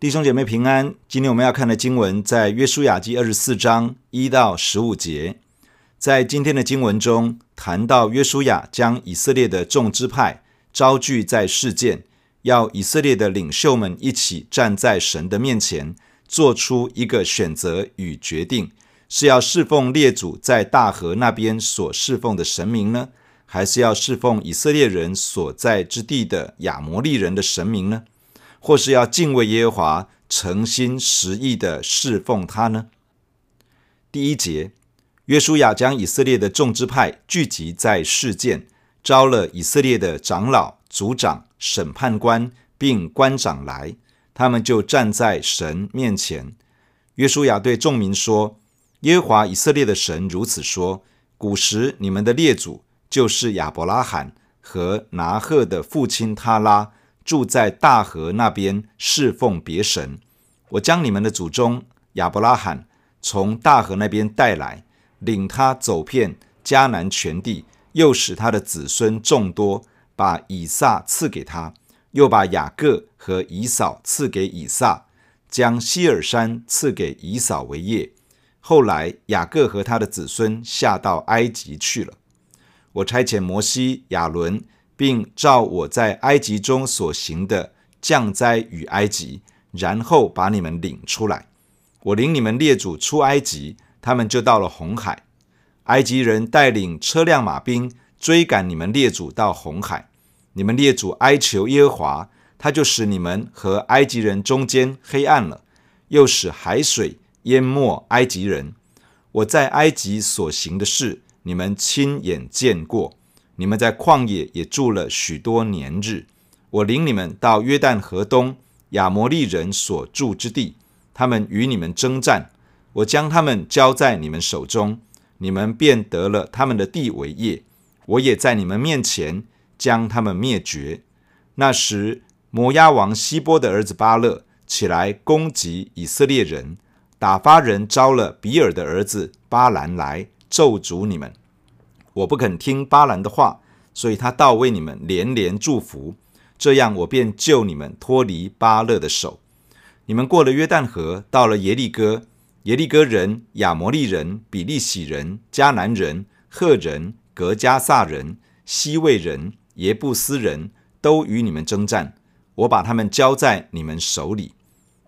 弟兄姐妹平安。今天我们要看的经文在约书亚记二十四章一到十五节。在今天的经文中，谈到约书亚将以色列的众支派招聚在事件，要以色列的领袖们一起站在神的面前，做出一个选择与决定：是要侍奉列祖在大河那边所侍奉的神明呢，还是要侍奉以色列人所在之地的亚摩利人的神明呢？或是要敬畏耶和华，诚心实意的侍奉他呢？第一节，约书亚将以色列的众支派聚集在示剑，招了以色列的长老、族长、审判官，并官长来，他们就站在神面前。约书亚对众民说：“耶和华以色列的神如此说：古时你们的列祖就是亚伯拉罕和拿鹤的父亲他拉。”住在大河那边侍奉别神，我将你们的祖宗亚伯拉罕从大河那边带来，领他走遍迦南全地，又使他的子孙众多，把以撒赐给他，又把雅各和以扫赐给以撒，将希珥山赐给以扫为业。后来雅各和他的子孙下到埃及去了。我差遣摩西、亚伦。并照我在埃及中所行的降灾与埃及，然后把你们领出来。我领你们列祖出埃及，他们就到了红海。埃及人带领车辆马兵追赶你们列祖到红海。你们列祖哀求耶和华，他就使你们和埃及人中间黑暗了，又使海水淹没埃及人。我在埃及所行的事，你们亲眼见过。你们在旷野也住了许多年日，我领你们到约旦河东亚摩利人所住之地，他们与你们征战，我将他们交在你们手中，你们便得了他们的地为业。我也在你们面前将他们灭绝。那时摩押王西波的儿子巴勒起来攻击以色列人，打发人招了比尔的儿子巴兰来咒诅你们。我不肯听巴兰的话，所以他倒为你们连连祝福，这样我便救你们脱离巴勒的手。你们过了约旦河，到了耶利哥，耶利哥人、亚摩利人、比利洗人、迦南人、赫人、格加撒人、西未人、耶布斯人都与你们征战，我把他们交在你们手里。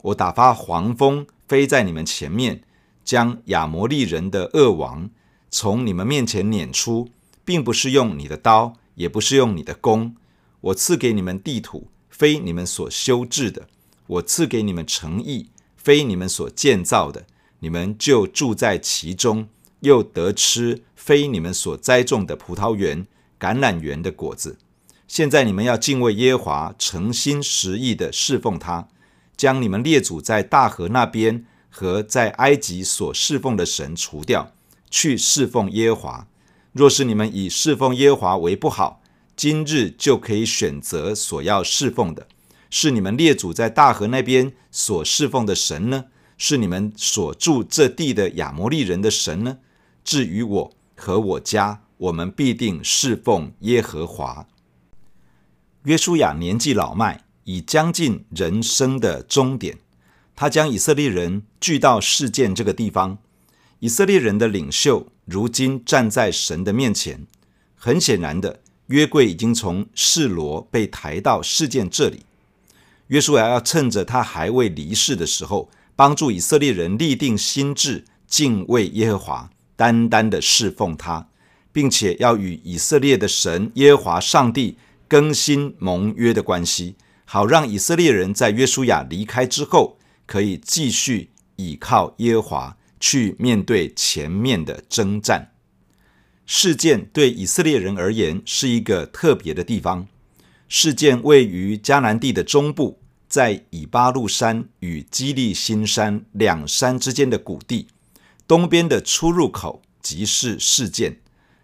我打发黄蜂飞在你们前面，将亚摩利人的恶王。从你们面前撵出，并不是用你的刀，也不是用你的弓。我赐给你们地土，非你们所修治的；我赐给你们城邑，非你们所建造的。你们就住在其中，又得吃非你们所栽种的葡萄园、橄榄园的果子。现在你们要敬畏耶和华，诚心实意的侍奉他，将你们列祖在大河那边和在埃及所侍奉的神除掉。去侍奉耶和华。若是你们以侍奉耶和华为不好，今日就可以选择所要侍奉的，是你们列祖在大河那边所侍奉的神呢？是你们所住这地的亚摩利人的神呢？至于我和我家，我们必定侍奉耶和华。约书亚年纪老迈，已将近人生的终点，他将以色列人聚到示剑这个地方。以色列人的领袖如今站在神的面前，很显然的，约柜已经从示罗被抬到事件这里。约书亚要趁着他还未离世的时候，帮助以色列人立定心志，敬畏耶和华，单单的侍奉他，并且要与以色列的神耶和华上帝更新盟约的关系，好让以色列人在约书亚离开之后，可以继续倚靠耶和华。去面对前面的征战。事件对以色列人而言是一个特别的地方。事件位于迦南地的中部，在以巴路山与基利心山两山之间的谷地，东边的出入口即是事件。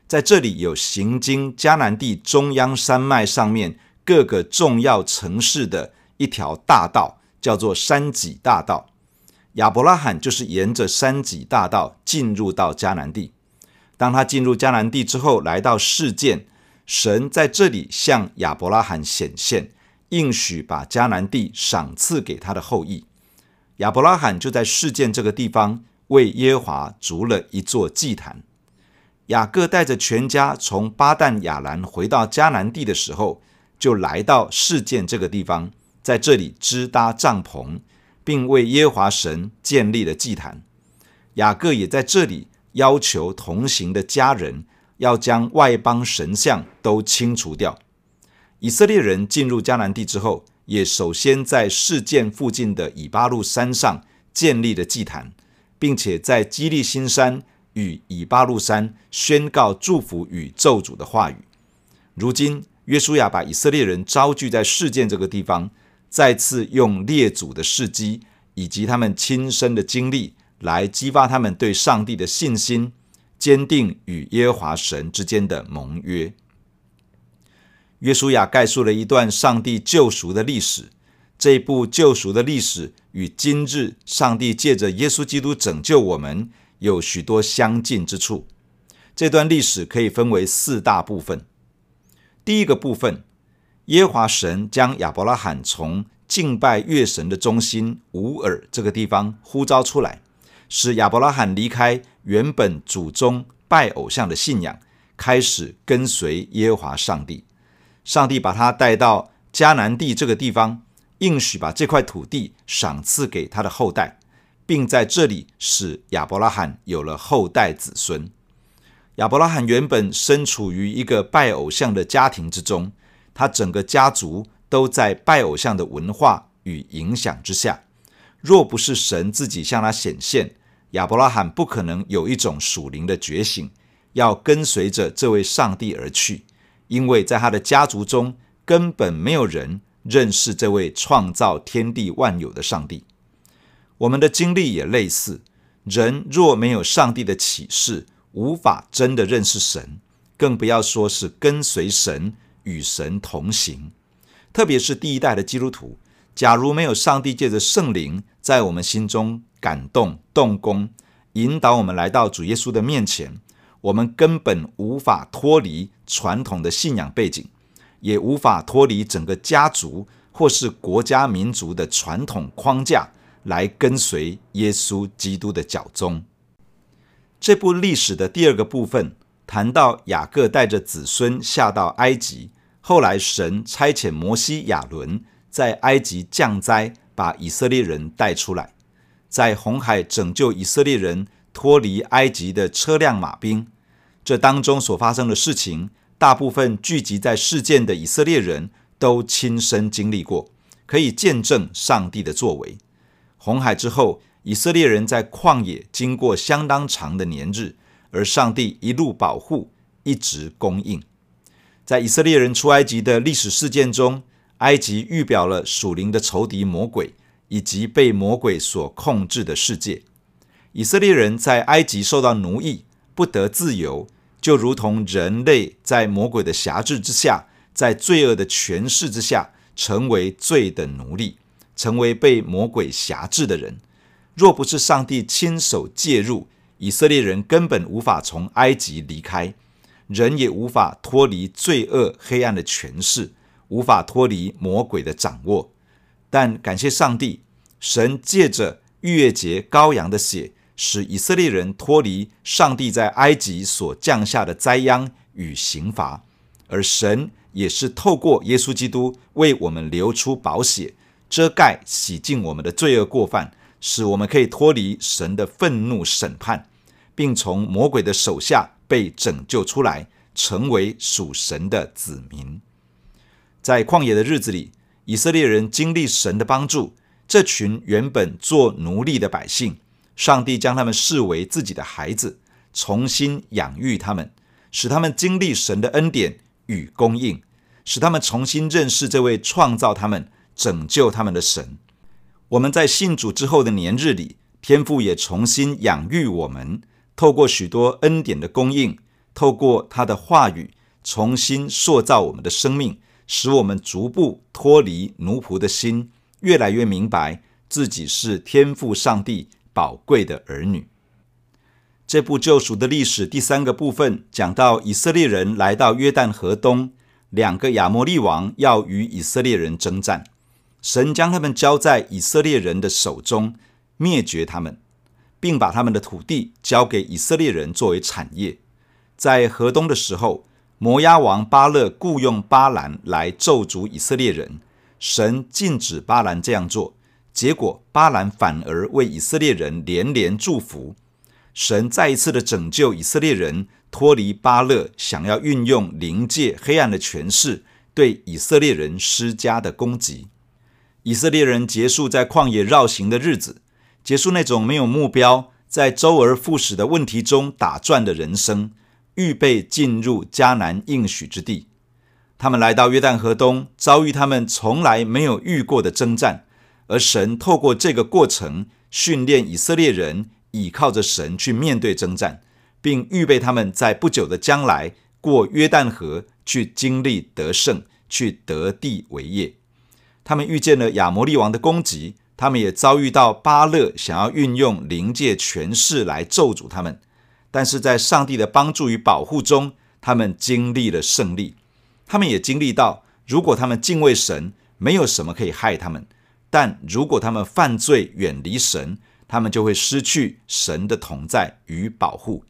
在这里有行经迦南地中央山脉上面各个重要城市的一条大道，叫做山脊大道。亚伯拉罕就是沿着山脊大道进入到迦南地。当他进入迦南地之后，来到示剑，神在这里向亚伯拉罕显现，应许把迦南地赏赐给他的后裔。亚伯拉罕就在示剑这个地方为耶华筑了一座祭坛。雅各带着全家从巴旦亚兰回到迦南地的时候，就来到示剑这个地方，在这里支搭帐篷，并为耶和华神建立了祭坛。雅各也在这里要求同行的家人要将外邦神像都清除掉。以色列人进入迦南地之后，也首先在事件附近的以巴路山上建立了祭坛，并且在基利心山与以巴路山宣告祝福与咒诅的话语。如今，约书亚把以色列人招聚在事件这个地方，再次用列祖的事迹以及他们亲身的经历，来激发他们对上帝的信心，坚定与耶和华神之间的盟约。约书亚概述了一段上帝救赎的历史，这一部救赎的历史与今日上帝借着耶稣基督拯救我们有许多相近之处。这段历史可以分为四大部分。第一个部分，耶和华神将亚伯拉罕从敬拜月神的中心乌尔这个地方呼召出来，使亚伯拉罕离开原本祖宗拜偶像的信仰，开始跟随耶和华上帝。上帝把他带到迦南地这个地方，应许把这块土地赏赐给他的后代，并在这里使亚伯拉罕有了后代子孙。亚伯拉罕原本身处于一个拜偶像的家庭之中，他整个家族都在拜偶像的文化与影响之下。若不是神自己向他显现，亚伯拉罕不可能有一种属灵的觉醒，要跟随着这位上帝而去。因为在他的家族中，根本没有人认识这位创造天地万有的上帝。我们的经历也类似，人若没有上帝的启示，无法真的认识神，更不要说是跟随神、与神同行。特别是第一代的基督徒，假如没有上帝借着圣灵在我们心中感动、动工，引导我们来到主耶稣的面前。我们根本无法脱离传统的信仰背景，也无法脱离整个家族或是国家民族的传统框架来跟随耶稣基督的脚踪。这部历史的第二个部分谈到雅各带着子孙下到埃及，后来神差遣摩西、亚伦在埃及降灾，把以色列人带出来，在红海拯救以色列人。脱离埃及的车辆马兵，这当中所发生的事情，大部分聚集在事件的以色列人都亲身经历过，可以见证上帝的作为。红海之后，以色列人在旷野经过相当长的年日，而上帝一路保护，一直供应。在以色列人出埃及的历史事件中，埃及预表了属灵的仇敌魔鬼，以及被魔鬼所控制的世界。以色列人在埃及受到奴役，不得自由，就如同人类在魔鬼的辖制之下，在罪恶的权势之下，成为罪的奴隶，成为被魔鬼辖制的人。若不是上帝亲手介入，以色列人根本无法从埃及离开，人也无法脱离罪恶黑暗的权势，无法脱离魔鬼的掌握。但感谢上帝，神借着逾越节羔羊的血。使以色列人脱离上帝在埃及所降下的灾殃与刑罚，而神也是透过耶稣基督为我们流出宝血，遮盖洗净我们的罪恶过犯，使我们可以脱离神的愤怒审判，并从魔鬼的手下被拯救出来，成为属神的子民。在旷野的日子里，以色列人经历神的帮助，这群原本做奴隶的百姓。上帝将他们视为自己的孩子，重新养育他们，使他们经历神的恩典与供应，使他们重新认识这位创造他们、拯救他们的神。我们在信主之后的年日里，天父也重新养育我们，透过许多恩典的供应，透过他的话语，重新塑造我们的生命，使我们逐步脱离奴仆的心，越来越明白自己是天父上帝宝贵的儿女。这部救赎的历史第三个部分讲到以色列人来到约旦河东，两个亚摩利王要与以色列人征战。神将他们交在以色列人的手中，灭绝他们，并把他们的土地交给以色列人作为产业。在河东的时候，摩押王巴勒雇用巴兰来咒诅以色列人，神禁止巴兰这样做，结果巴兰反而为以色列人连连祝福。神再一次的拯救以色列人，脱离巴勒想要运用灵界黑暗的权势对以色列人施加的攻击。以色列人结束在旷野绕行的日子，结束那种没有目标、在周而复始的问题中打转的人生。预备进入迦南应许之地，他们来到约旦河东，遭遇他们从来没有遇过的征战，而神透过这个过程训练以色列人，倚靠着神去面对征战，并预备他们在不久的将来过约旦河，去经历得胜，去得地为业。他们遇见了亚摩利王的攻击，他们也遭遇到巴勒想要运用灵界权势来咒诅他们。但是在上帝的帮助与保护中，他们经历了胜利。他们也经历到，如果他们敬畏神，没有什么可以害他们；但如果他们犯罪，远离神，他们就会失去神的同在与保护。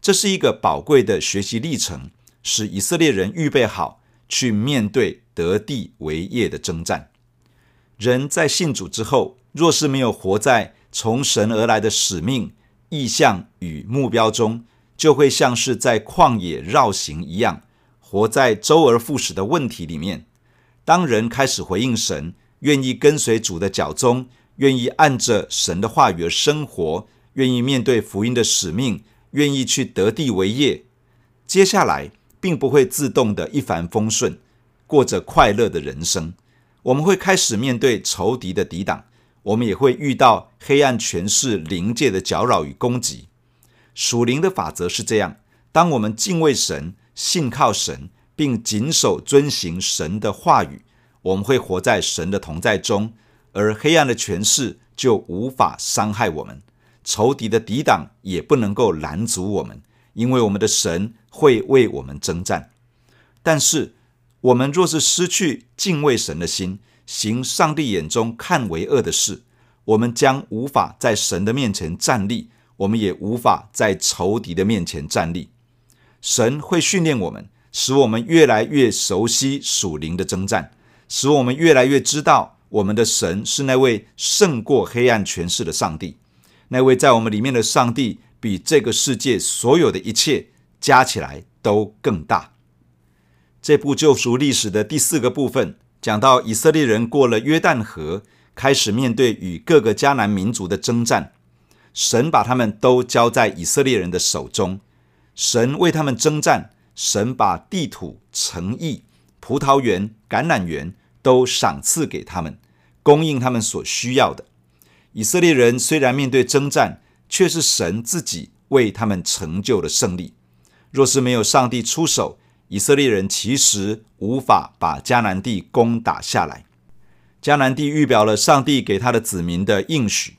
这是一个宝贵的学习历程，使以色列人预备好去面对得地为业的征战。人在信主之后，若是没有活在从神而来的使命，意向与目标中，就会像是在旷野绕行一样，活在周而复始的问题里面。当人开始回应神，愿意跟随主的脚踪，愿意按着神的话语而生活，愿意面对福音的使命，愿意去得地为业，接下来并不会自动的一帆风顺，过着快乐的人生。我们会开始面对仇敌的抵挡。我们也会遇到黑暗权势灵界的搅扰与攻击。属灵的法则是这样：当我们敬畏神、信靠神，并谨守遵行神的话语，我们会活在神的同在中，而黑暗的权势就无法伤害我们，仇敌的抵挡也不能够拦阻我们，因为我们的神会为我们征战。但是，我们若是失去敬畏神的心，行上帝眼中看为恶的事，我们将无法在神的面前站立，我们也无法在仇敌的面前站立。神会训练我们，使我们越来越熟悉属灵的征战，使我们越来越知道我们的神是那位胜过黑暗权势的上帝，那位在我们里面的上帝，比这个世界所有的一切加起来都更大。这部救赎历史的第四个部分。讲到以色列人过了约旦河，开始面对与各个迦南民族的征战，神把他们都交在以色列人的手中，神为他们征战，神把地土、城邑、葡萄园、橄榄园都赏赐给他们，供应他们所需要的。以色列人虽然面对征战，却是神自己为他们成就了胜利。若是没有上帝出手，以色列人其实无法把迦南地攻打下来。迦南地预表了上帝给他的子民的应许。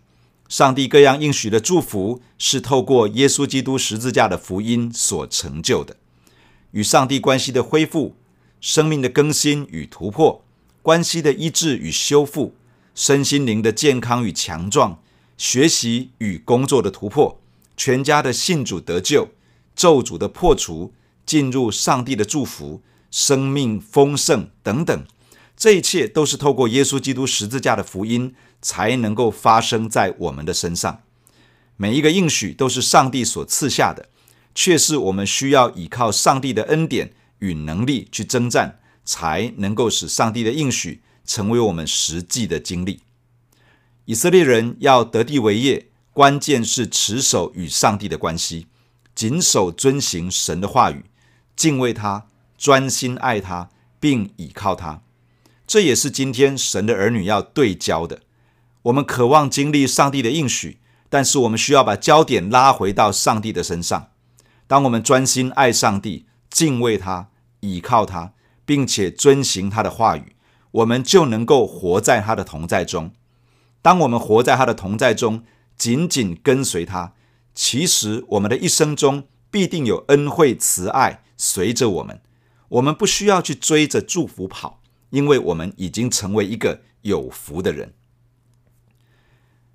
上帝各样应许的祝福是透过耶稣基督十字架的福音所成就的。与上帝关系的恢复、生命的更新与突破、关系的医治与修复、身心灵的健康与强壮、学习与工作的突破、全家的信主得救、咒诅的破除。进入上帝的祝福、生命丰盛等等，这一切都是透过耶稣基督十字架的福音才能够发生在我们的身上。每一个应许都是上帝所赐下的，却是我们需要依靠上帝的恩典与能力去征战，才能够使上帝的应许成为我们实际的经历。以色列人要得地为业，关键是持守与上帝的关系，谨守遵行神的话语。敬畏他，专心爱他，并倚靠他，这也是今天神的儿女要对焦的。我们渴望经历上帝的应许，但是我们需要把焦点拉回到上帝的身上。当我们专心爱上帝，敬畏他，倚靠他，并且遵行他的话语，我们就能够活在他的同在中。当我们活在他的同在中，紧紧跟随他，其实我们的一生中必定有恩惠慈爱。随着我们，我们不需要去追着祝福跑，因为我们已经成为一个有福的人。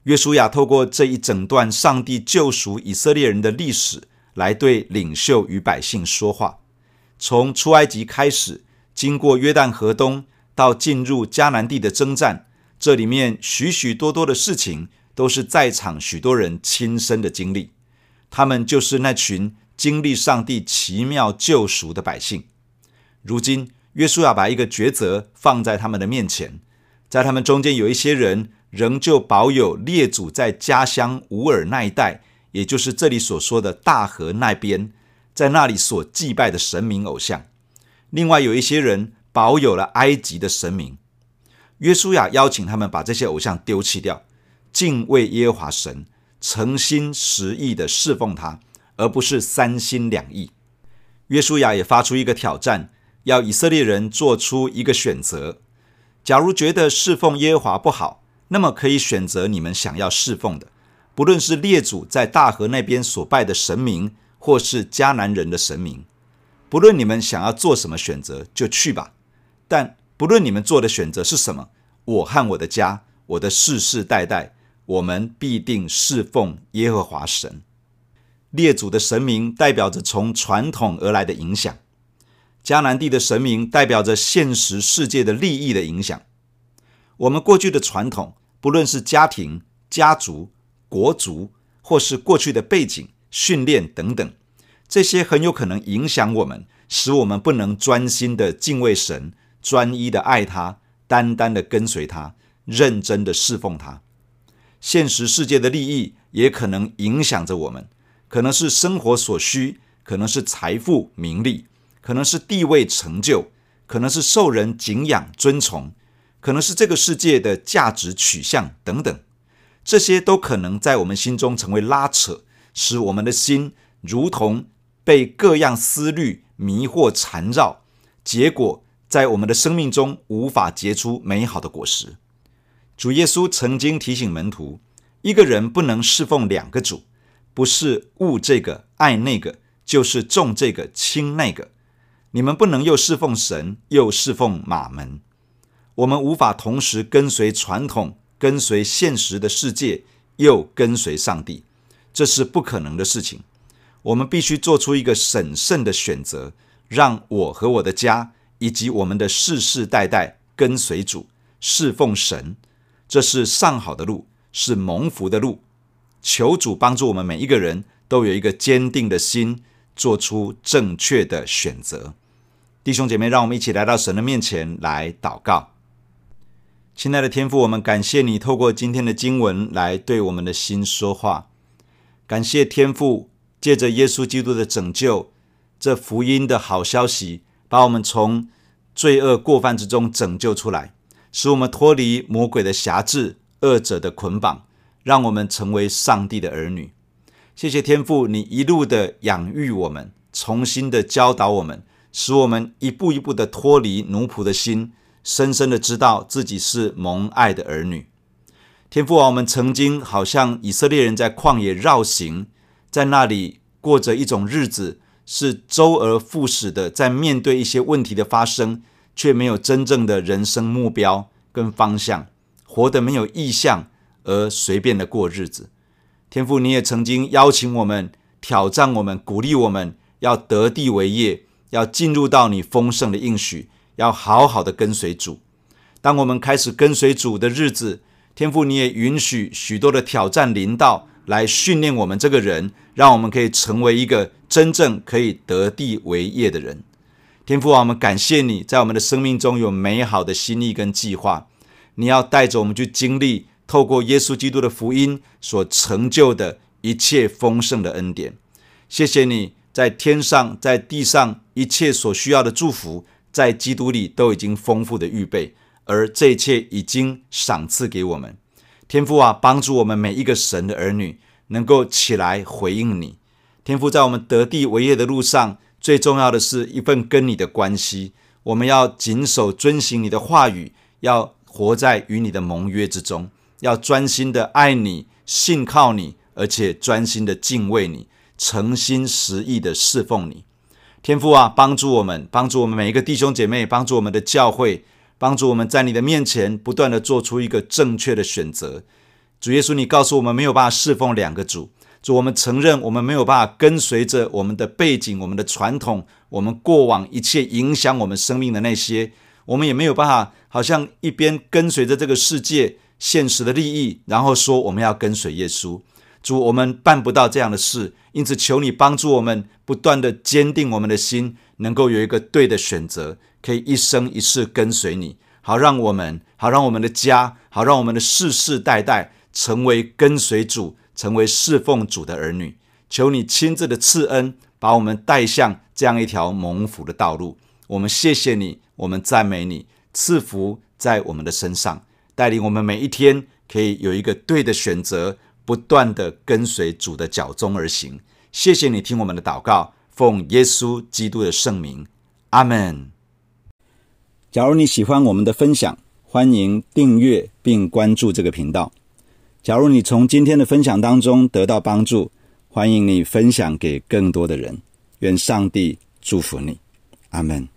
约书亚透过这一整段上帝救赎以色列人的历史，来对领袖与百姓说话。从出埃及开始，经过约旦河东，到进入迦南地的征战，这里面许许多多的事情，都是在场许多人亲身的经历。他们就是那群经历上帝奇妙救赎的百姓。如今，约书亚把一个抉择放在他们的面前，在他们中间有一些人。仍旧保有列祖在家乡乌尔那一带，也就是这里所说的大河那边，在那里所祭拜的神明偶像。另外有一些人保有了埃及的神明。约书亚邀请他们把这些偶像丢弃掉，敬畏耶和华神，诚心实意的侍奉他，而不是三心两意。约书亚也发出一个挑战，要以色列人做出一个选择：假如觉得侍奉耶和华不好，那么可以选择你们想要侍奉的，不论是列祖在大河那边所拜的神明，或是迦南人的神明。不论你们想要做什么选择，就去吧。但不论你们做的选择是什么，我和我的家，我的世世代代，我们必定侍奉耶和华神。列祖的神明代表着从传统而来的影响，迦南地的神明代表着现实世界的利益的影响。我们过去的传统。不论是家庭、家族、国族，或是过去的背景、训练等等，这些很有可能影响我们，使我们不能专心的敬畏神，专一的爱他，单单的跟随他，认真的侍奉他。现实世界的利益也可能影响着我们，可能是生活所需，可能是财富、名利，可能是地位、成就，可能是受人敬仰、尊崇。可能是这个世界的价值取向等等，这些都可能在我们心中成为拉扯，使我们的心如同被各样思虑迷惑缠绕，结果在我们的生命中无法结出美好的果实。主耶稣曾经提醒门徒，一个人不能侍奉两个主，不是恶这个爱那个，就是重这个轻那个。你们不能又侍奉神，又侍奉马门。我们无法同时跟随传统、跟随现实的世界，又跟随上帝，这是不可能的事情。我们必须做出一个审慎的选择，让我和我的家以及我们的世世代代跟随主、侍奉神。这是上好的路，是蒙福的路。求主帮助我们每一个人都有一个坚定的心，做出正确的选择。弟兄姐妹，让我们一起来到神的面前来祷告。亲爱的天父，我们感谢你透过今天的经文来对我们的心说话。感谢天父借着耶稣基督的拯救，这福音的好消息，把我们从罪恶过犯之中拯救出来，使我们脱离魔鬼的辖制、恶者的捆绑，让我们成为上帝的儿女。谢谢天父，你一路的养育我们，重新的教导我们，使我们一步一步的脱离奴仆的心。深深的知道自己是蒙爱的儿女，天父啊，我们曾经好像以色列人在旷野绕行，在那里过着一种日子，是周而复始的，在面对一些问题的发生，却没有真正的人生目标跟方向，活得没有意向而随便的过日子。天父，你也曾经邀请我们，挑战我们，鼓励我们要得地为业，要进入到你丰盛的应许。要好好的跟随主。当我们开始跟随主的日子，天父你也允许许多的挑战临到，来训练我们这个人，让我们可以成为一个真正可以得地为业的人。天父啊，我们感谢你在我们的生命中有美好的心意跟计划。你要带着我们去经历，透过耶稣基督的福音所成就的一切丰盛的恩典。谢谢你在天上在地上一切所需要的祝福。在基督里都已经丰富的预备，而这一切已经赏赐给我们。天父啊，帮助我们每一个神的儿女能够起来回应你。天父，在我们得地为业的路上，最重要的是一份跟你的关系。我们要谨守遵行你的话语，要活在与你的盟约之中，要专心的爱你、信靠你，而且专心的敬畏你，诚心实意的侍奉你。天父啊，帮助我们，帮助我们每一个弟兄姐妹，帮助我们的教会，帮助我们在你的面前不断地做出一个正确的选择。主耶稣，你告诉我们没有办法侍奉两个主。主，我们承认我们没有办法跟随着我们的背景、我们的传统、我们过往一切影响我们生命的那些，我们也没有办法，好像一边跟随着这个世界现实的利益，然后说我们要跟随耶稣。主，我们办不到这样的事，因此求你帮助我们，不断的坚定我们的心，能够有一个对的选择，可以一生一世跟随你，好让我们，好让我们的家，好让我们的世世代代成为跟随主、成为侍奉主的儿女。求你亲自的赐恩，把我们带向这样一条蒙福的道路。我们谢谢你，我们赞美你，赐福在我们的身上，带领我们每一天可以有一个对的选择。不断的跟随主的脚踪而行，谢谢你听我们的祷告，奉耶稣基督的圣名，阿门。假如你喜欢我们的分享，欢迎订阅并关注这个频道。假如你从今天的分享当中得到帮助，欢迎你分享给更多的人。愿上帝祝福你，阿门。